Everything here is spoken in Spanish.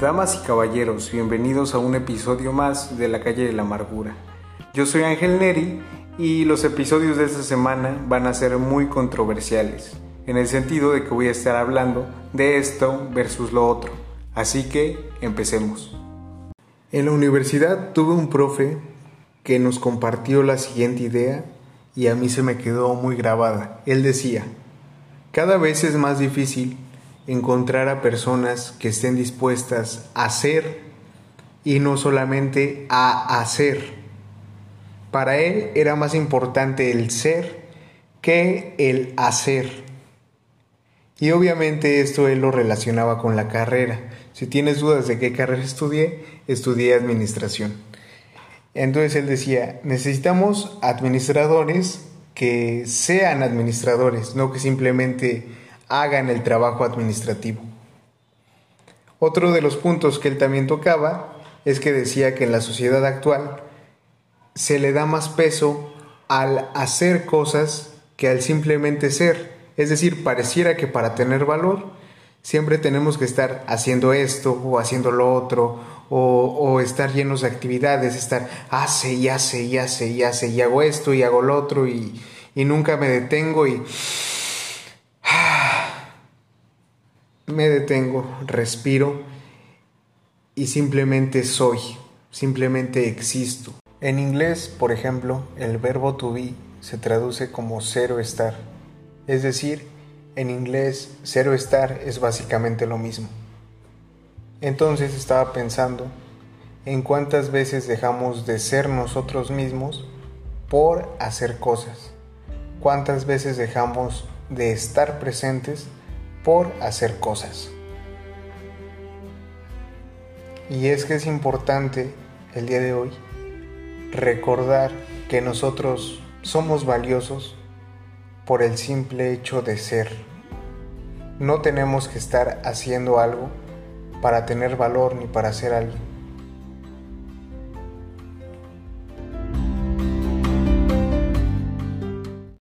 Damas y caballeros, bienvenidos a un episodio más de La calle de la amargura. Yo soy Ángel Neri y los episodios de esta semana van a ser muy controversiales, en el sentido de que voy a estar hablando de esto versus lo otro. Así que empecemos. En la universidad tuve un profe que nos compartió la siguiente idea y a mí se me quedó muy grabada. Él decía, cada vez es más difícil encontrar a personas que estén dispuestas a ser y no solamente a hacer. Para él era más importante el ser que el hacer. Y obviamente esto él lo relacionaba con la carrera. Si tienes dudas de qué carrera estudié, estudié administración. Entonces él decía, necesitamos administradores que sean administradores, no que simplemente hagan el trabajo administrativo. Otro de los puntos que él también tocaba es que decía que en la sociedad actual se le da más peso al hacer cosas que al simplemente ser. Es decir, pareciera que para tener valor siempre tenemos que estar haciendo esto o haciendo lo otro o, estar llenos de actividades, estar hace y hace y hace y hace y hago esto y hago lo otro y, y nunca me detengo y me detengo, respiro y simplemente soy, simplemente existo. En inglés, por ejemplo, el verbo to be se traduce como cero estar. Es decir, en inglés cero estar es básicamente lo mismo. Entonces estaba pensando en cuántas veces dejamos de ser nosotros mismos por hacer cosas. Cuántas veces dejamos de estar presentes por hacer cosas. Y es que es importante el día de hoy recordar que nosotros somos valiosos por el simple hecho de ser. No tenemos que estar haciendo algo para tener valor ni para ser alguien.